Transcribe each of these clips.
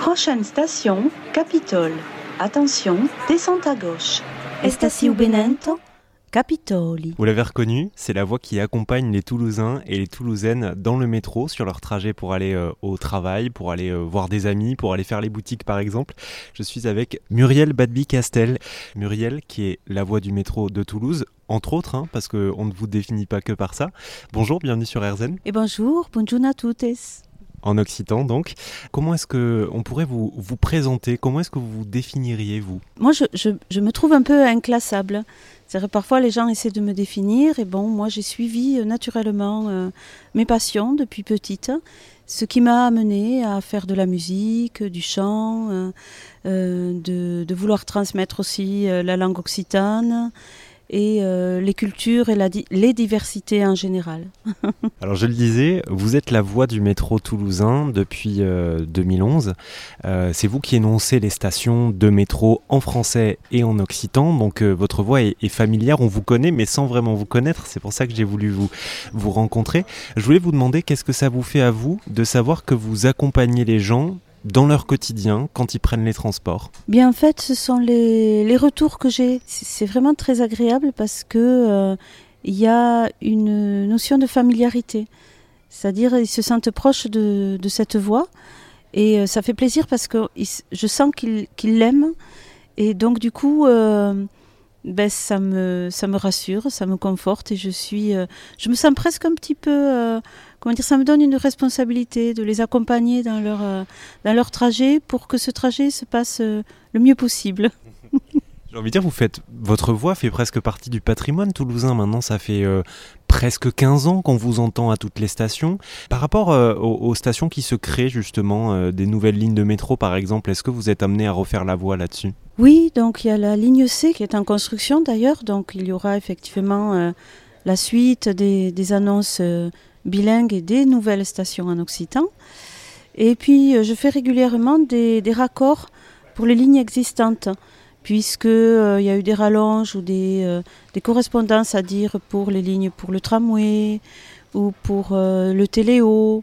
Prochaine station, Capitole. Attention, descente à gauche. Estacio Benento, Capitoli. Vous l'avez reconnu, c'est la voix qui accompagne les Toulousains et les Toulousaines dans le métro sur leur trajet pour aller euh, au travail, pour aller euh, voir des amis, pour aller faire les boutiques par exemple. Je suis avec Muriel Badby-Castel. Muriel qui est la voix du métro de Toulouse, entre autres, hein, parce qu'on ne vous définit pas que par ça. Bonjour, bienvenue sur RZN. Et bonjour, bonjour à toutes. En occitan donc. Comment est-ce que on pourrait vous, vous présenter? Comment est-ce que vous vous définiriez vous? Moi, je, je, me trouve un peu inclassable. Que parfois les gens essaient de me définir et bon, moi j'ai suivi euh, naturellement euh, mes passions depuis petite, ce qui m'a amené à faire de la musique, du chant, euh, de, vouloir transmettre aussi la langue occitane et euh, les cultures et les diversités en général. Alors je le disais, vous êtes la voix du métro toulousain depuis euh, 2011. Euh, c'est vous qui énoncez les stations de métro en français et en occitan. Donc euh, votre voix est, est familière, on vous connaît mais sans vraiment vous connaître. C'est pour ça que j'ai voulu vous, vous rencontrer. Je voulais vous demander qu'est-ce que ça vous fait à vous de savoir que vous accompagnez les gens dans leur quotidien quand ils prennent les transports. Bien en fait, ce sont les, les retours que j'ai. C'est vraiment très agréable parce que euh, il y a une notion de familiarité. C'est-à-dire, ils se sentent proches de, de cette voix. Et euh, ça fait plaisir parce que je sens qu'ils qu'ils l'aiment. Et donc, du coup, euh, ben, ça, me, ça me rassure, ça me conforte. Et je suis. je me sens presque un petit peu. Comment dire Ça me donne une responsabilité de les accompagner dans leur, euh, dans leur trajet pour que ce trajet se passe euh, le mieux possible. J'ai envie de dire, vous faites votre voix fait presque partie du patrimoine toulousain. Maintenant, ça fait euh, presque 15 ans qu'on vous entend à toutes les stations. Par rapport euh, aux, aux stations qui se créent justement, euh, des nouvelles lignes de métro par exemple, est-ce que vous êtes amené à refaire la voix là-dessus? Oui, donc il y a la ligne C qui est en construction d'ailleurs, donc il y aura effectivement la suite des, des annonces bilingues et des nouvelles stations en occitan. Et puis euh, je fais régulièrement des, des raccords pour les lignes existantes, puisque euh, il y a eu des rallonges ou des, euh, des correspondances à dire pour les lignes pour le tramway ou pour le téléo.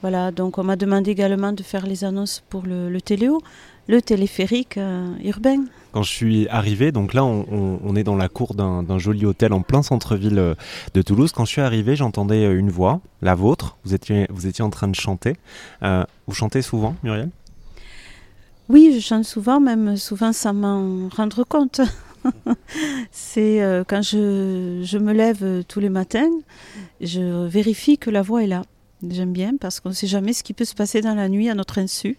Voilà, donc on m'a demandé également de faire les annonces pour le, le téléo, le téléphérique euh, urbain. Quand je suis arrivé, donc là on, on- on est dans la cour d'un joli hôtel en plein centre-ville euh, de Toulouse. Quand je suis arrivé, j'entendais euh, une voix, la vôtre. Vous étiez, vous étiez en train de chanter. Euh, vous chantez souvent, Muriel? Oui, je chante souvent, même souvent sans m'en rendre compte. C'est euh, quand je, je me lève tous les matins, je vérifie que la voix est là. J'aime bien parce qu'on ne sait jamais ce qui peut se passer dans la nuit à notre insu.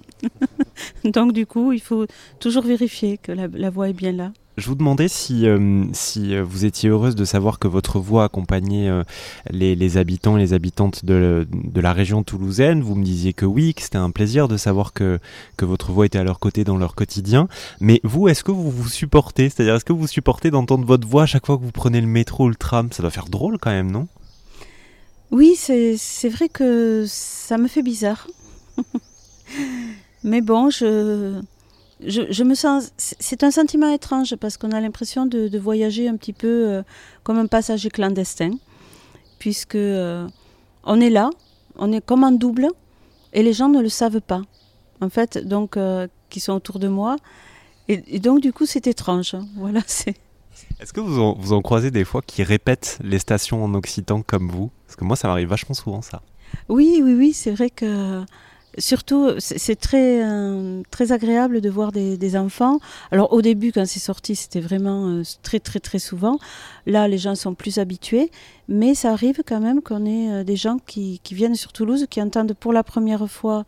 Donc du coup, il faut toujours vérifier que la, voix est bien là. Je vous demandais si, euh, si euh, vous étiez heureuse de savoir que votre voix accompagnait euh, les, les habitants et les habitantes de, de la région toulousaine. Vous me disiez que oui, que c'était un plaisir de savoir que, que votre voix était à leur côté dans leur quotidien. Mais vous, est-ce que vous vous supportez? C'est-à-dire, est-ce que vous supportez d'entendre votre voix à chaque fois que vous prenez le métro ou le tram? Ça doit faire drôle quand même, non? Oui, c'est vrai que ça me fait bizarre. Mais bon, je, je, me sens. c'est- C'est un sentiment étrange parce qu'on a l'impression de, de voyager un petit peu euh, comme un passager clandestin, puisque euh, on est là, on est comme en double, et les gens ne le savent pas. En fait, donc, euh, qui sont autour de moi. Et, et donc, du coup, c'est étrange. Voilà, c'est. Est-ce que vous en, vous en croisez des fois qui répètent les stations en occitan comme vous? Parce que moi, ça m'arrive vachement souvent ça. Oui, oui, oui, c'est vrai que surtout c'est très euh, très agréable de voir des, des enfants. Alors au début, quand c'est sorti, c'était vraiment euh, très très très souvent. Là, les gens sont plus habitués, mais ça arrive quand même qu'on ait euh, des gens qui, qui viennent sur Toulouse, qui entendent pour la première fois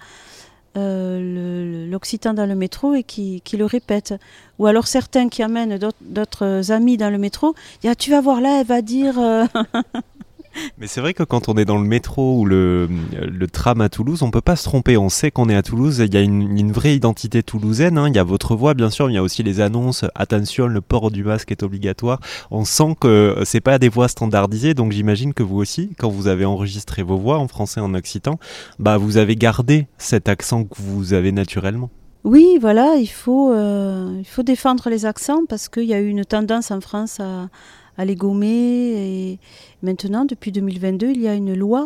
euh, l'occitan dans le métro et qui, le répètent. Ou alors certains qui amènent d'autres- amis dans le métro, tu vas voir là, elle va dire. Mais c'est vrai que quand on est dans le métro ou le, tram à Toulouse, on peut pas se tromper. On sait qu'on est à Toulouse. Il y a une, une vraie identité toulousaine. hein. Il y a votre voix, bien sûr. mais Il y a aussi les annonces. Attention, le port du masque est obligatoire. On sent que c'est pas des voix standardisées. Donc j'imagine que vous aussi, quand vous avez enregistré vos voix en français, en occitan, bah vous avez gardé cet accent que vous avez naturellement. Oui, voilà, il faut, euh, il faut défendre les accents parce qu'il y a eu une tendance en France à, à les gommer. Et maintenant, depuis 2022, il y a une loi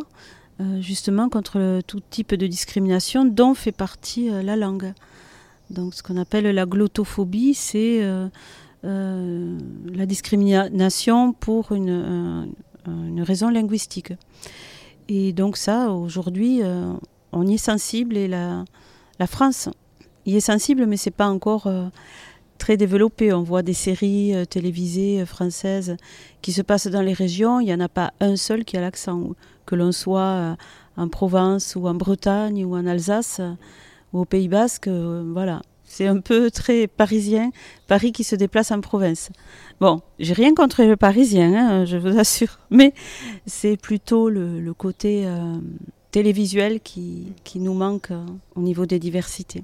euh, justement contre tout type de discrimination dont fait partie euh, la langue. Donc ce qu'on appelle la glottophobie, c'est la discrimination pour une, une, raison linguistique. Et donc ça, aujourd'hui, on y est sensible et la, la France y est sensible, mais c'est pas encore très développé. On voit des séries euh, télévisées euh, françaises qui se passent dans les régions. Il n'y en a pas un seul qui a l'accent. Que l'on soit euh, en Provence ou en Bretagne ou en Alsace ou au Pays Basque, voilà. C'est un peu très parisien, Paris qui se déplace en province. Bon, j'ai rien contre les Parisiens, hein, je vous assure, mais c'est plutôt le, côté télévisuel qui, qui, nous manque au niveau des diversités.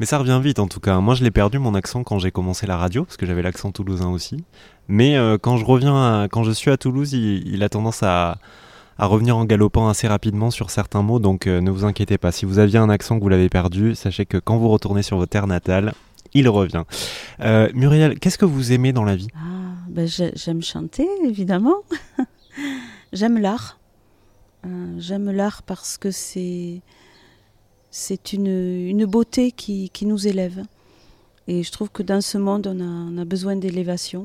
Mais ça revient vite en tout cas. Moi je l'ai perdu mon accent quand j'ai commencé la radio, parce que j'avais l'accent toulousain aussi. Mais euh, quand je reviens, quand je suis à Toulouse, il, a tendance à, revenir en galopant assez rapidement sur certains mots. Donc euh, ne vous inquiétez pas. Si vous aviez un accent que vous l'avez perdu, sachez que quand vous retournez sur votre terre natale, il revient. Euh, Muriel, qu'est-ce que vous aimez dans la vie? Ah, ben J'aime chanter, évidemment. j'aime l'art. j'aime l'art parce que c'est c'est une, beauté qui, nous élève. Et je trouve que dans ce monde, on a, besoin d'élévation.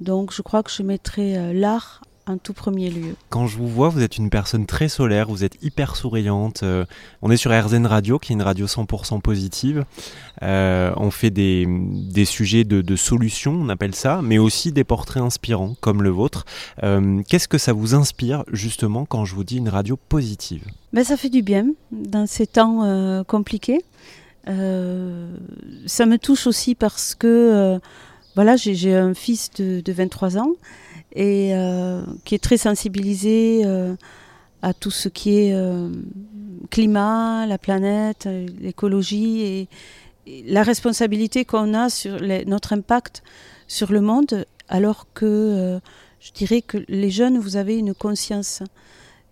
Donc je crois que je mettrai euh, l'art en tout premier lieu. Quand je vous vois, vous êtes une personne très solaire, vous êtes hyper souriante. Euh, on est sur RZN Radio, qui est une radio 100% positive. Euh, on fait des, sujets de, solutions, on appelle ça, mais aussi des portraits inspirants, comme le vôtre. Qu'est-ce que ça vous inspire, justement, quand je vous dis une radio positive? Ben, Ça fait du bien dans ces temps euh, compliqués. Euh, ça me touche aussi parce que euh, voilà, j'ai un fils de, 23 ans et qui est très sensibilisé à tout ce qui est climat, la planète, l'écologie et, la responsabilité qu'on a sur notre impact sur le monde, alors que je dirais que les jeunes, vous avez une conscience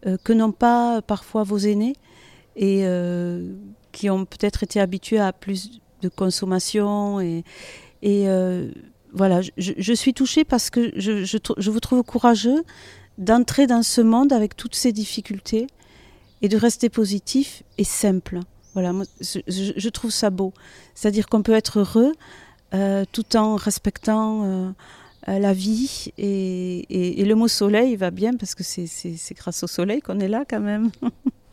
euh, que n'ont pas parfois vos aînés et euh, qui ont peut-être été habitués à plus de consommation. Et, euh, voilà, je, suis touchée parce que je, vous trouve courageux d'entrer dans ce monde avec toutes ces difficultés et de rester positif et simple. Voilà, je, trouve ça beau. C'est-à-dire qu'on peut être heureux tout en respectant la vie. Et, le mot soleil va bien parce que c'est grâce au soleil qu'on est là quand même.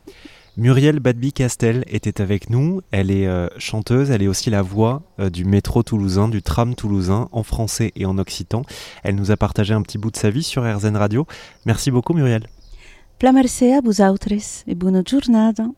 Muriel Badby-Castel était avec nous. Elle est euh, chanteuse, elle est aussi la voix euh, du métro toulousain, du tram toulousain, en français et en occitan. Elle nous a partagé un petit bout de sa vie sur RZN Radio. Merci beaucoup Muriel. Merci à vous autres et bonne journée.